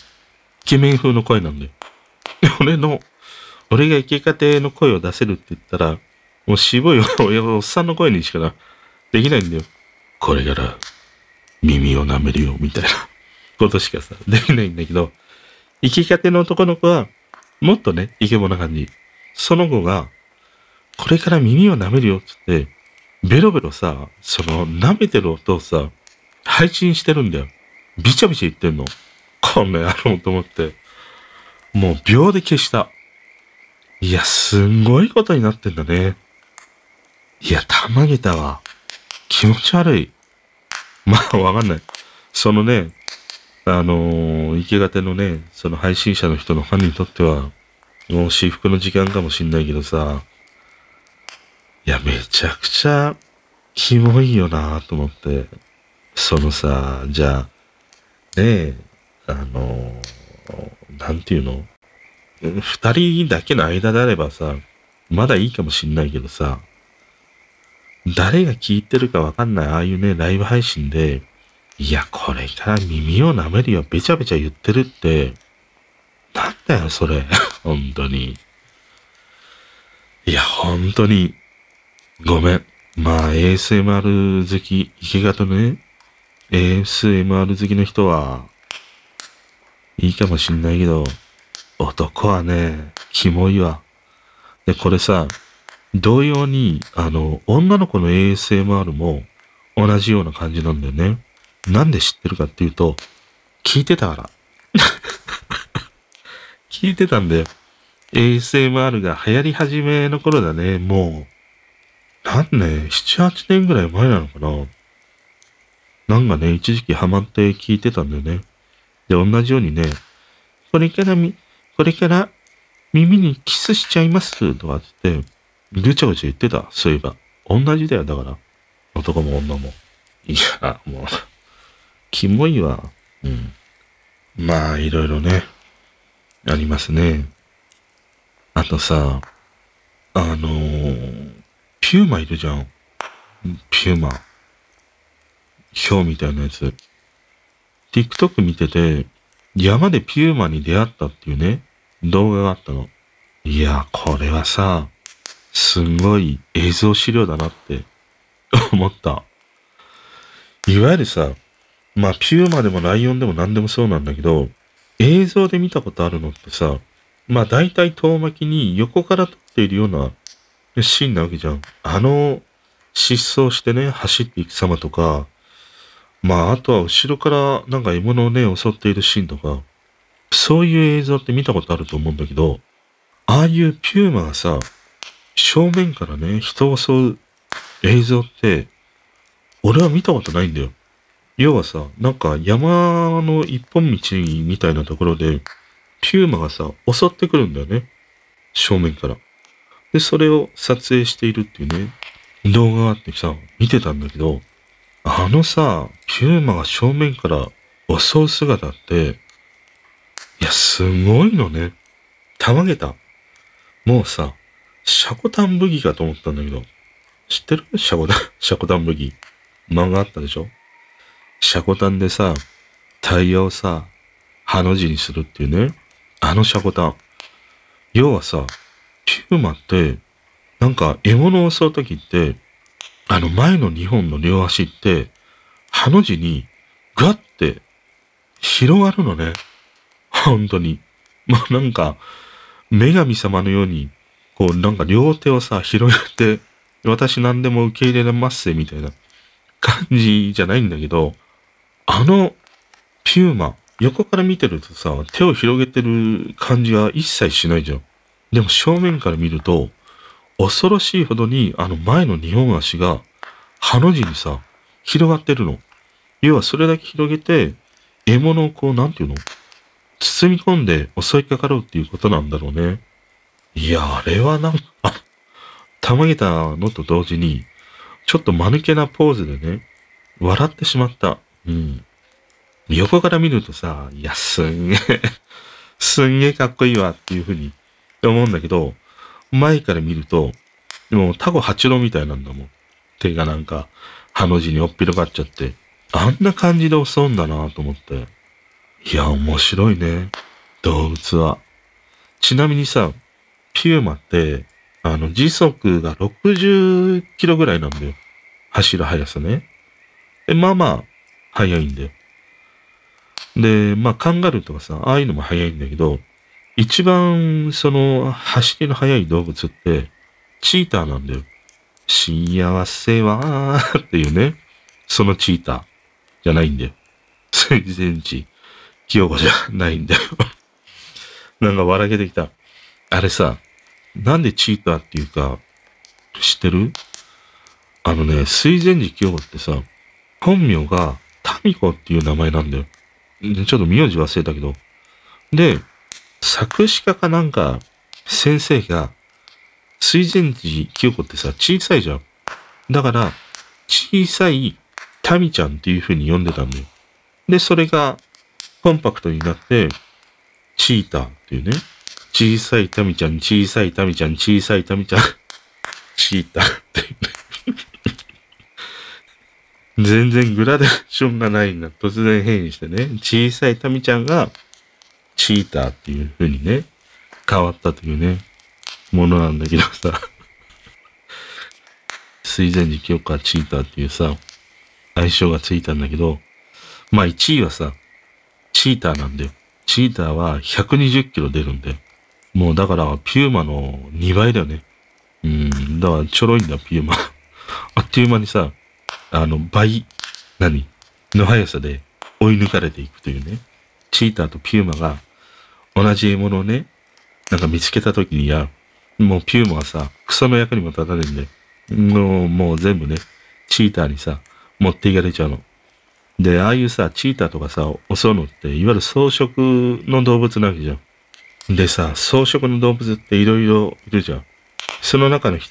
ケメン風の声なんだよ。俺の、俺が生き方の声を出せるって言ったら、もう渋いおっさんの声にしかできないんだよ。これから、耳を舐めるよ、みたいなことしかさ、できないんだけど、生き方の男の子は、もっとね、イケボな感じ。その子が、これから耳を舐めるよって言って、ベロベロさ、その、舐めてる音をさ、配信してるんだよ。ビチャビチャ言ってんの。こんなやろうと思って。もう秒で消した。いや、すんごいことになってんだね。いや、たまげたわ。気持ち悪い。<laughs> まあ、わかんない。そのね、あのー、生きがてのね、その配信者の人のファンにとっては、もう私服の時間かもしんないけどさ、いや、めちゃくちゃ、キモいよなと思って。そのさ、じゃあ、ねえ、あの、なんていうの？二人だけの間であればさ、まだいいかもしんないけどさ、誰が聞いてるかわかんないああいうね、ライブ配信で、いや、これから耳を舐めるよ、べちゃべちゃ言ってるって、なんだよ、それ。<laughs> 本当に。いや、本当に、ごめん。まあ、ASMR 好き、池形のね、ASMR 好きの人は、いいかもしんないけど、男はね、キモいわ。で、これさ、同様に、あの、女の子の ASMR も同じような感じなんだよね。なんで知ってるかっていうと、聞いてたから。<laughs> 聞いてたんだよ。ASMR が流行り始めの頃だね。もう、何年 ?7、8年ぐらい前なのかななんかね、一時期ハマって聞いてたんだよね。で、同じようにね、これからみ、これから耳にキスしちゃいますとかって、ぐちゃぐちゃ言ってた。そういえば。同じだよ、だから。男も女も。いや、もう、キモいわ。うん。まあ、いろいろね、ありますね。あとさ、あのー、ピューマいるじゃん。ピューマ。ヒョウみたいなやつ。TikTok 見てて、山でピューマに出会ったっていうね、動画があったの。いや、これはさ、すんごい映像資料だなって <laughs> 思った。いわゆるさ、まあ、ピューマでもライオンでも何でもそうなんだけど、映像で見たことあるのってさ、まあ大体遠巻きに横から撮っているようなシーンなわけじゃん。あの、失踪してね、走っていく様とか、まあ、あとは後ろからなんか獲物をね、襲っているシーンとか、そういう映像って見たことあると思うんだけど、ああいうピューマがさ、正面からね、人を襲う映像って、俺は見たことないんだよ。要はさ、なんか山の一本道みたいなところで、ピューマがさ、襲ってくるんだよね。正面から。で、それを撮影しているっていうね、動画があってさ、見てたんだけど、あのさ、ピューマが正面から襲う姿って、いや、すごいのね。たまげた。もうさ、シャコタンブギかと思ったんだけど、知ってる？シャコタン、<laughs> シャコタンブギ。漫画あったでしょ？シャコタンでさ、タイヤをさ、ハの字にするっていうね。あのシャコタン。要はさ、ピューマって、なんか獲物を襲うときって、あの前の2本の両足って、ハの字にガッて広がるのね。<laughs> 本当に。まあなんか、女神様のように、こうなんか両手をさ、広げて、私何でも受け入れられますみたいな感じじゃないんだけど、あのピューマ、横から見てるとさ、手を広げてる感じが一切しないじゃん。でも正面から見ると、恐ろしいほどにあの前の二本足が、ハの字にさ、広がってるの。要はそれだけ広げて、獲物をこう、なんていうの？包み込んで襲いかかろうっていうことなんだろうね。いや、あれはなんか、<laughs> たまげたのと同時に、ちょっと間抜けなポーズでね、笑ってしまった。うん。横から見るとさ、いや、すんげえ <laughs> すんげえかっこいいわっていうふうに思うんだけど、前から見ると、もうタコ八郎みたいなんだもん。手がなんか、ハの字におっぴろがっちゃって、あんな感じで襲うんだなと思って。いや、面白いね。動物は。ちなみにさ、ピューマって、あの、時速が60キロぐらいなんだよ。走る速さね。で、まあまあ、速いんだよ。で、まあ、カンガルーとかさ、ああいうのも速いんだけど、一番、その、走りの速い動物って、チーターなんだよ。幸せは、っていうね、そのチーターじゃないんだよ。全然ち、清子じゃないんだよ。<laughs> なんか笑けてきた。あれさ、なんでチーターっていうか、知ってる？あのね、水前寺清子ってさ、本名がタミコっていう名前なんだよ。ちょっと名字忘れたけど。で、作詞家かなんか、先生が、水前寺清子ってさ、小さいじゃん。だから、小さいタミちゃんっていう風に呼んでたんだよ。で、それが、コンパクトになって、チーターっていうね。小さいタミちゃん、小さいタミちゃん、小さいタミちゃん、<laughs> チーターっていうね。<laughs> 全然グラデーションがないんだ。突然変異してね。小さいタミちゃんが、チーターっていう風にね、変わったというね、ものなんだけどさ。<laughs> 水前寺清川チーターっていうさ、相性がついたんだけど、まあ1位はさ、チーターなんだよ。チーターは120キロ出るんだよ。もうだからピューマの2倍だよね。うん、だからちょろいんだ、ピューマ。<laughs> あっという間にさ、あの、倍、何？の速さで追い抜かれていくというね。チーターとピューマが同じ獲物をね、なんか見つけた時にや、もうピューマはさ、クソの役にも立たないんで、もう、もう全部ね、チーターにさ、持っていかれちゃうの。で、ああいうさ、チーターとかさ、襲うのって、いわゆる草食の動物なわけじゃん。でさ、草食の動物っていろいろいるじゃん。その中の一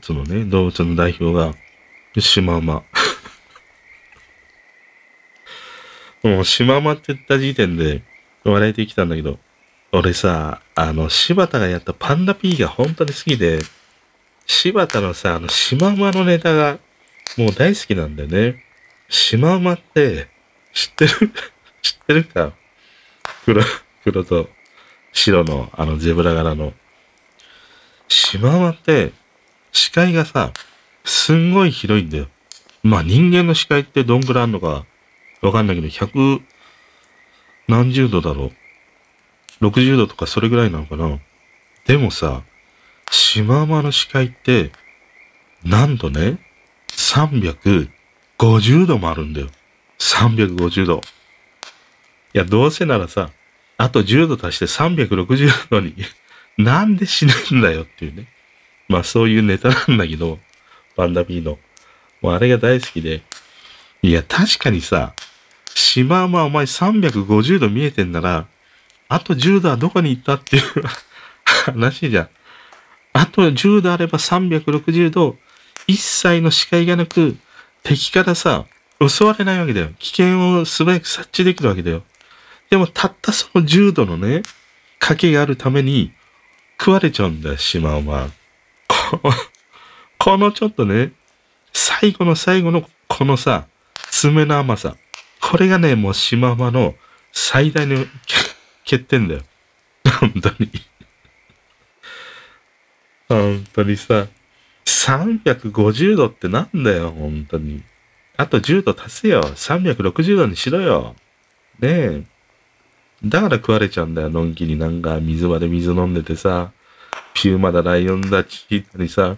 つのね、動物の代表が、シマウマ。<laughs> もう、シマウマって言った時点で笑えてきたんだけど、俺さ、あの、柴田がやったパンダピーが本当に好きで、柴田のさ、あの、シマウマのネタがもう大好きなんだよね。シマウマって知ってる？<laughs> 知ってるか？黒、黒と白のあのゼブラ柄の。シマウマって視界がさ、すんごい広いんだよ。まあ人間の視界ってどんぐらいあんのかわかんないけど、100何十度だろう。60度とかそれぐらいなのかな。でもさ、シマウマの視界って、なんとね、50度もあるんだよ。350度。いや、どうせならさ、あと10度足して360度に <laughs> なんで死ぬんだよっていうね。まあそういうネタなんだけど、パンダビーの。もうあれが大好きで。いや、確かにさ、シマウマお前350度見えてんなら、あと10度はどこに行ったっていう <laughs> 話じゃん。あと10度あれば360度、一切の視界がなく、敵からさ、襲われないわけだよ。危険を素早く察知できるわけだよ。でもたったその10度のね、賭けがあるために食われちゃうんだよ、シマウマ。<laughs> このちょっとね、最後の最後のこのさ、爪の甘さ。これがね、もうシマウマの最大の欠点だよ。本当に。本当にさ、350度ってなんだよ、本当に。あと10度足せよ。360度にしろよ。ねえ。だから食われちゃうんだよ、のんきになんか水場で水飲んでてさ、ピューマだライオンだ、チキッタにさ、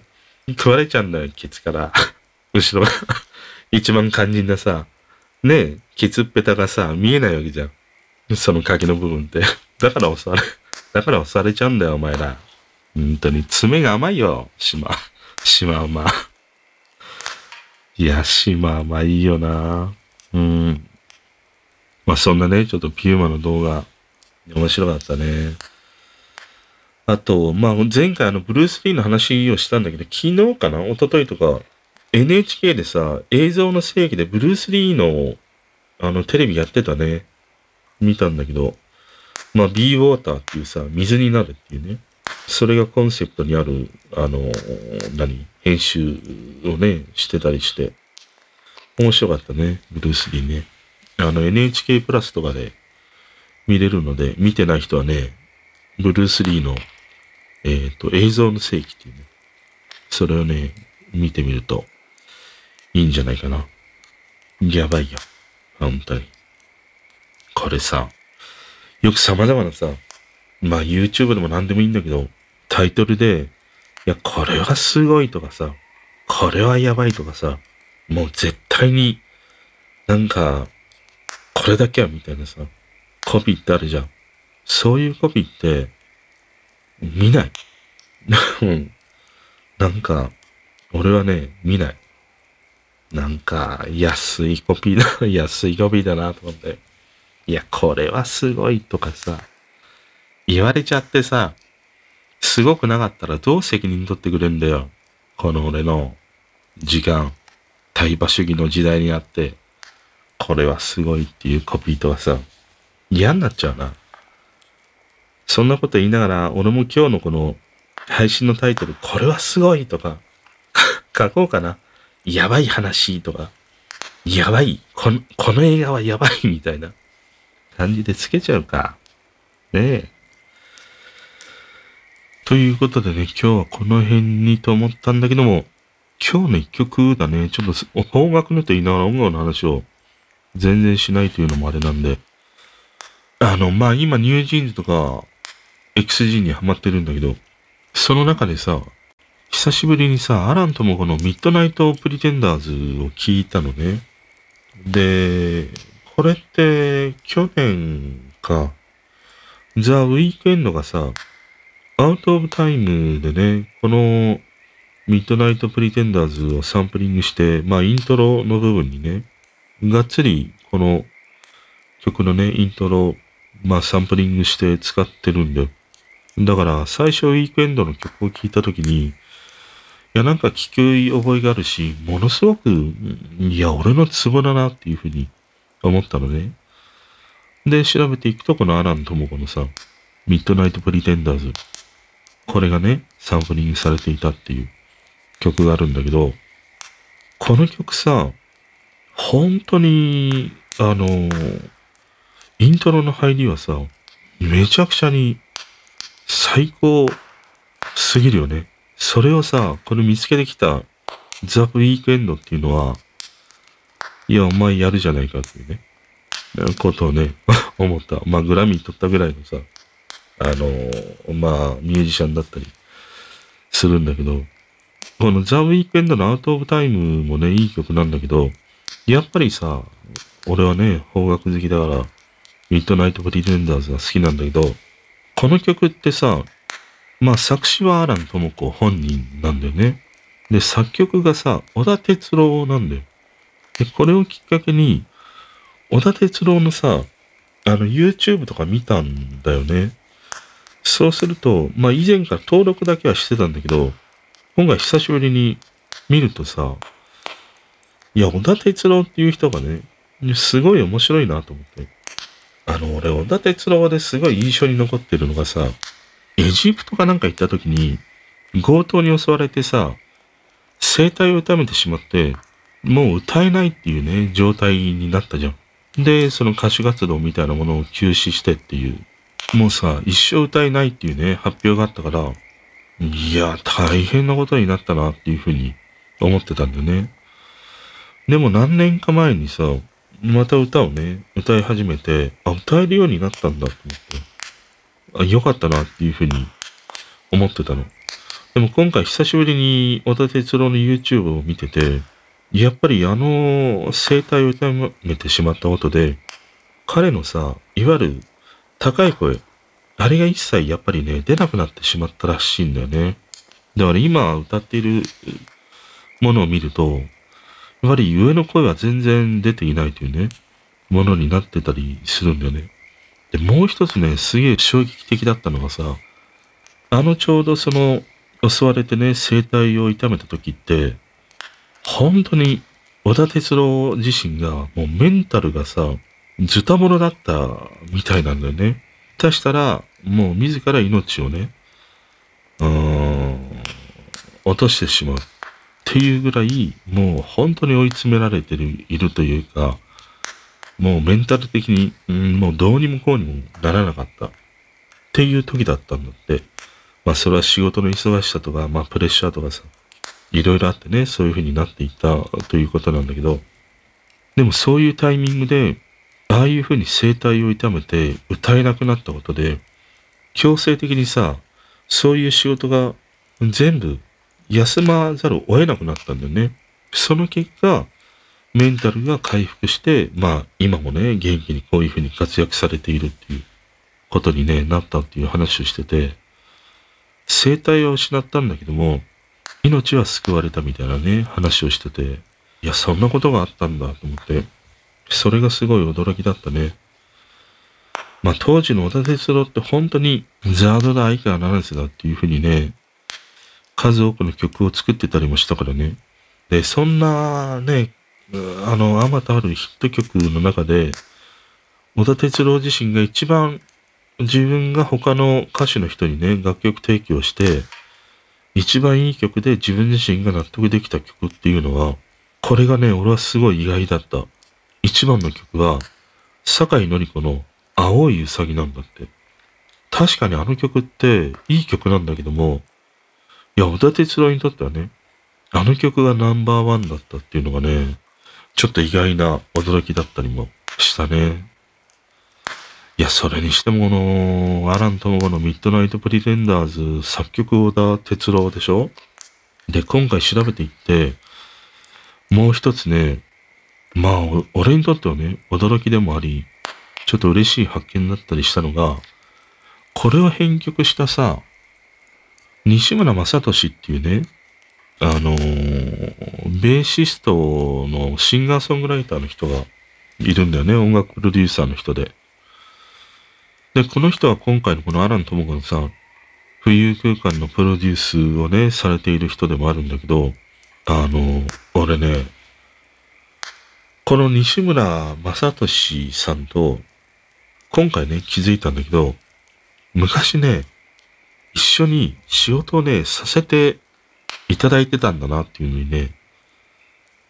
食われちゃうんだよ、ケツから。<laughs> 後ろが一番肝心なさ、ねえ、ケツっぺたがさ、見えないわけじゃん。その鍵の部分って。だから押され、だから押されちゃうんだよ、お前ら。本当に、爪が甘いよ、島。島馬。いや、島馬いいよな。うん。まあそんなね、ちょっとピューマの動画、面白かったね。あと、まあ前回あのブルース・リーの話をしたんだけど、昨日かな？一昨日とか、NHK でさ、映像の世紀でブルース・リーのあのテレビやってたね。見たんだけど、まあ、ビーウォーターっていうさ、水になるっていうね。それがコンセプトにある、あの、何？編集をね、してたりして。面白かったね、ブルース・リーね。あの、NHK プラスとかで見れるので、見てない人はね、ブルース・リーの、えっ、ー、と、映像の世紀っていうね。それをね、見てみるといいんじゃないかな。やばいよ。本当に。これさ、よく様々なさ、まあ YouTube でも何でもいいんだけど、タイトルで、いや、これはすごいとかさ、これはやばいとかさ、もう絶対に、なんか、これだけはみたいなさ、コピーってあるじゃん。そういうコピーって、見ない。なんか、俺はね、見ない。なんか、安いコピーだ、<laughs> 安いコピーだなと思って。いや、これはすごいとかさ、言われちゃってさ、すごくなかったらどう責任取ってくれんだよ。この俺の時間、対馬主義の時代にあって、これはすごいっていうコピーとはさ、嫌になっちゃうな。そんなこと言いながら、俺も今日のこの配信のタイトル、これはすごいとか、<laughs> 書こうかな。やばい話とか、やばい、この、この映画はやばいみたいな感じでつけちゃうか。ねえ。ということでね、今日はこの辺にと思ったんだけども、今日の一曲だね、ちょっと方角のと言いながら音楽の話を全然しないというのもあれなんで、あの、まあ、今ニュージーンズとか XG にハマってるんだけど、その中でさ、久しぶりにさ、亜蘭知子の Midnight Pretenders を聞いたのね。で、これって去年か、 The Weeknd がさ、 Out of Time でね、この Midnight Pretenders をサンプリングして、まあイントロの部分にね、がっつりこの曲のね、イントロ、まあサンプリングして使ってるんだよ。だから最初ウィークエンドの曲を聴いたときに、いや、なんか聞く覚えがあるし、ものすごく、いや、俺のツボだなっていうふうに思ったのね。で、調べていくと、このアラン・トモコのさ、ミッドナイト・プリテンダーズ。これがね、サンプリングされていたっていう曲があるんだけど、この曲さ、本当に、あの、イントロの入りはさ、めちゃくちゃに最高すぎるよね。それをさ、これ見つけてきたザ・ウィークエンドっていうのは、いや、お前やるじゃないかっていうね、ことをね、<laughs> 思った。まあ、グラミー取ったぐらいのさ、あの、まあ、ミュージシャンだったりするんだけど、このザ・ウィークエンドのアウト・オブ・タイムもね、いい曲なんだけど、やっぱりさ、俺はね、邦楽好きだから、ミッドナイト・プリテンダーズが好きなんだけど、この曲ってさ、まあ作詞はアラン智子本人なんだよね。で、作曲がさ、小田哲郎なんだよ。で、これをきっかけに、小田哲郎のさ、あの YouTube とか見たんだよね。そうすると、まあ以前から登録だけはしてたんだけど、今回久しぶりに見るとさ、いや、小田哲郎っていう人がね、すごい面白いなと思って。あの、俺、小田哲郎ですごい印象に残ってるのがさ、エジプトかなんか行った時に、強盗に襲われてさ、声帯を痛めてしまって、もう歌えないっていうね、状態になったじゃん。で、その歌手活動みたいなものを休止してっていう、もうさ、一生歌えないっていうね、発表があったから、いや、大変なことになったなっていうふうに思ってたんだよね。でも何年か前にさ、また歌をね、歌い始めて、あ、歌えるようになったんだと思って、あ、よかったなっていうふうに思ってたの。でも今回久しぶりに小田哲郎の YouTube を見てて、やっぱりあの声帯を痛めてしまったことで、彼のさ、いわゆる高い声、あれが一切やっぱりね、出なくなってしまったらしいんだよね。だから今歌っているものを見ると、やはり上の声は全然出ていないというね、ものになってたりするんだよね。で、もう一つね、すげえ衝撃的だったのがさ、あのちょうどその、襲われてね、声帯を痛めた時って、本当に、小田哲郎自身が、もうメンタルがさ、ズタボロだったみたいなんだよね。下手したら、もう自ら命をね、うん、落としてしまうっていうぐらい、もう本当に追い詰められてる、いるというか、もうメンタル的に、うん、もうどうにもこうにもならなかったっていう時だったんだって。まあそれは仕事の忙しさとか、まあプレッシャーとかさ、いろいろあってね、そういう風になっていったということなんだけど、でもそういうタイミングで、ああいう風に声帯を痛めて歌えなくなったことで、強制的にさ、そういう仕事が全部休まざるを得なくなったんだよね。その結果、メンタルが回復して、まあ今もね、元気にこういう風に活躍されているっていうことにね、なったっていう話をしてて、生体は失ったんだけども、命は救われたみたいなね、話をしてて、いや、そんなことがあったんだと思って、それがすごい驚きだったね。まあ当時の小田哲郎って本当にザードだ相川七瀬だっていうふうにね、数多くの曲を作ってたりもしたからね。で、そんなね、あの、あまたあるヒット曲の中で、小田哲郎自身が一番自分が他の歌手の人にね、楽曲提供して、一番いい曲で自分自身が納得できた曲っていうのは、これがね、俺はすごい意外だった。一番の曲は、坂井のり子の青いうさぎなんだって。確かにあの曲っていい曲なんだけども、いや、小田哲郎にとってはね、あの曲がナンバーワンだったっていうのがね、ちょっと意外な驚きだったりもしたね。いや、それにしても、この、アラン・トモゴのミッドナイト・プリテンダーズ作曲小田哲郎でしょ？で、今回調べていって、もう一つね、まあ、俺にとってはね、驚きでもあり、ちょっと嬉しい発見だったりしたのが、これを編曲したさ、西村正俊っていうね、あのー、ベーシストのシンガーソングライターの人がいるんだよね、音楽プロデューサーの人で。で、この人は今回のこのアラン智子のさ、浮遊空間のプロデュースをね、されている人でもあるんだけど、あの、俺ね、この西村正俊さんと、今回ね、気づいたんだけど、昔ね、一緒に仕事をね、させていただいてたんだなっていうのにね、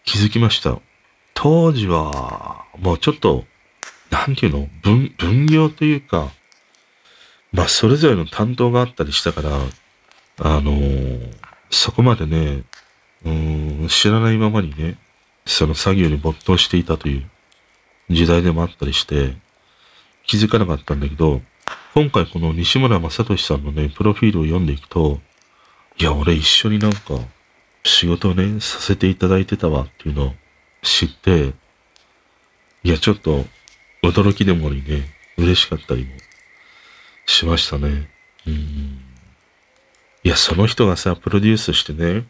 気づきました。当時は、もうちょっと、なんていうの分、分業というか、まあ、それぞれの担当があったりしたから、あのー、そこまでね、うん、知らないままにね、その作業に没頭していたという時代でもあったりして、気づかなかったんだけど、今回この西村正俊さんのね、プロフィールを読んでいくと、いや、俺一緒になんか仕事をね、させていただいてたわっていうのを知って、いや、ちょっと驚きでもありね、嬉しかったりもしましたね。うん。いや、その人がさ、プロデュースしてね、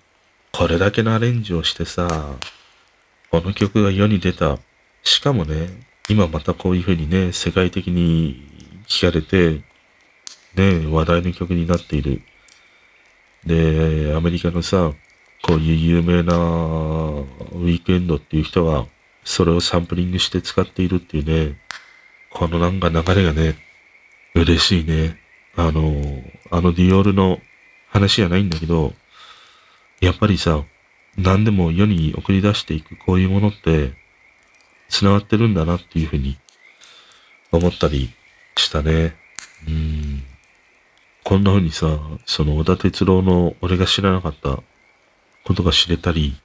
これだけのアレンジをしてさ、この曲が世に出た。しかもね、今またこういう風にね、世界的に聞かれて、ね、話題の曲になっている。で、アメリカのさ、こういう有名なウィークエンドっていう人が、それをサンプリングして使っているっていうね、このなんか流れがね、嬉しいね。あの、あのディオールの話じゃないんだけど、やっぱりさ、何でも世に送り出していくこういうものって、繋がってるんだなっていうふうに思ったりしたね。うん。こんな風にさ、その小田哲郎の俺が知らなかったことが知れたり、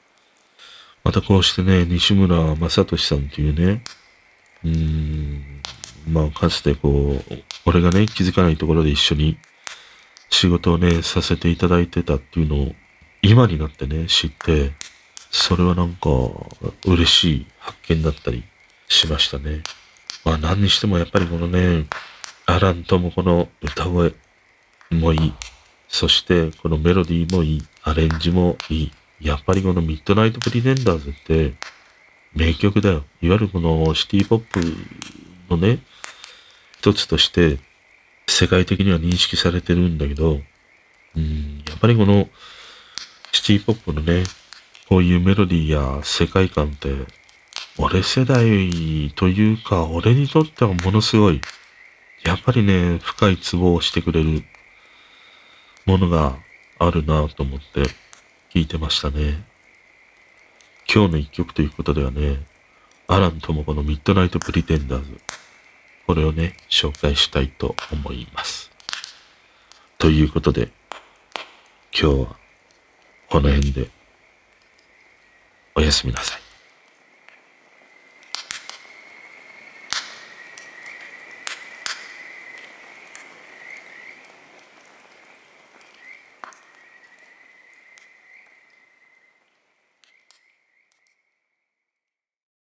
またこうしてね、西村正俊さんっていうね、うーん、まあかつてこう、俺がね、気づかないところで一緒に仕事をね、させていただいてたっていうのを今になってね、知って、それはなんか嬉しい発見だったりしましたね。まあ何にしてもやっぱりこのね、アランともこの歌声もいい。そしてこのメロディーもいい。アレンジもいい。やっぱりこのミッドナイトプリテンダーズって名曲だよ。いわゆるこのシティポップのね、一つとして世界的には認識されてるんだけど、うん、やっぱりこのシティポップのね、こういうメロディーや世界観って、俺世代というか、俺にとってはものすごい、やっぱりね、深いツボをしてくれるものがあるなと思って聞いてましたね。今日の一曲ということではね、アランともこのミッドナイトプリテンダーズ。これをね、紹介したいと思います。ということで、今日はこの辺でおやすみなさい。